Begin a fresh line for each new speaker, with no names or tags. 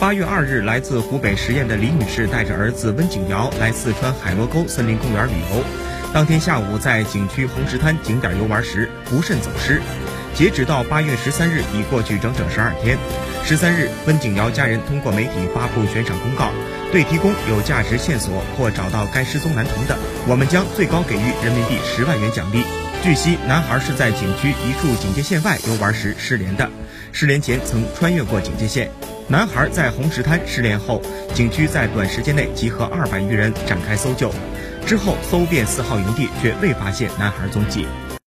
八月二日，来自湖北十堰的李女士带着儿子温景瑶来四川海螺沟森林公园旅游。当天下午在景区红石滩景点游玩时不慎走失。截止到八月十三日，已过去整整十二天。十三日，温景瑶家人通过媒体发布悬赏公告，对提供有价值线索或找到该失踪男童的，我们将最高给予人民币十万元奖励。据悉，男孩是在景区一处警戒线外游玩时失联的，失联前曾穿越过警戒线。男孩在红石滩失联后，景区在短时间内集合二百余人展开搜救，之后搜遍四号营地，却未发现男孩踪迹。